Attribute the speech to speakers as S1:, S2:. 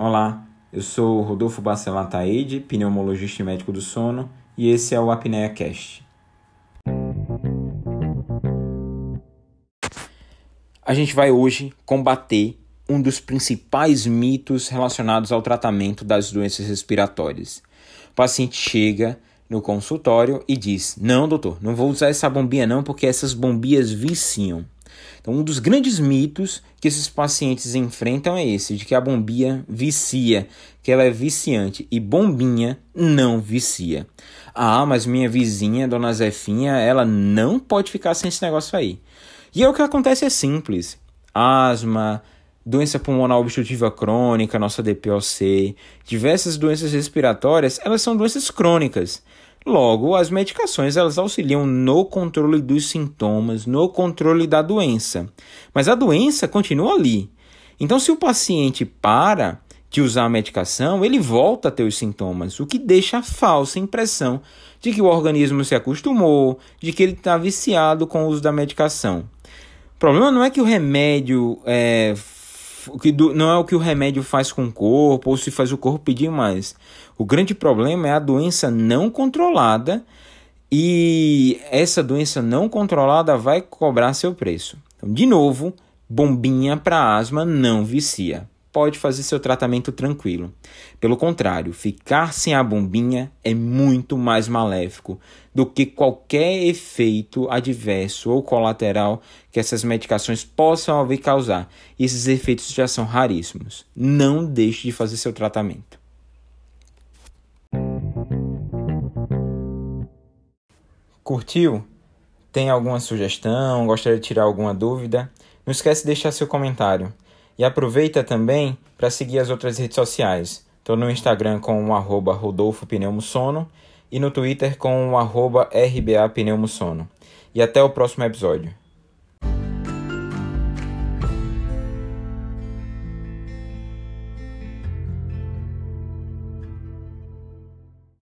S1: Olá, eu sou Rodolfo Bacelar Taide, pneumologista e médico do sono, e esse é o Apnea Cast. A gente vai hoje combater um dos principais mitos relacionados ao tratamento das doenças respiratórias. O paciente chega no consultório e diz: Não, doutor, não vou usar essa bombinha não, porque essas bombinhas viciam. Então, um dos grandes mitos que esses pacientes enfrentam é esse, de que a bombinha vicia, que ela é viciante, e bombinha não vicia. Ah, mas minha vizinha, dona Zefinha, ela não pode ficar sem esse negócio aí. E é o que acontece é simples. Asma, doença pulmonar obstrutiva crônica, nossa DPOC, diversas doenças respiratórias, elas são doenças crônicas. Logo, as medicações elas auxiliam no controle dos sintomas, no controle da doença. Mas a doença continua ali. Então, se o paciente para de usar a medicação, ele volta a ter os sintomas, o que deixa a falsa impressão de que o organismo se acostumou, de que ele está viciado com o uso da medicação. O problema não é que o remédio é, que não é o que o remédio faz com o corpo ou se faz o corpo pedir mais. O grande problema é a doença não controlada e essa doença não controlada vai cobrar seu preço. Então, de novo, bombinha para asma não vicia pode fazer seu tratamento tranquilo. Pelo contrário, ficar sem a bombinha é muito mais maléfico do que qualquer efeito adverso ou colateral que essas medicações possam vir causar. E esses efeitos já são raríssimos. Não deixe de fazer seu tratamento. Curtiu? Tem alguma sugestão? Gostaria de tirar alguma dúvida? Não esquece de deixar seu comentário. E aproveita também para seguir as outras redes sociais. Estou no Instagram com o arroba Rodolfo Pneumosono e no Twitter com o arroba RBA Pneumosono. E até o próximo episódio.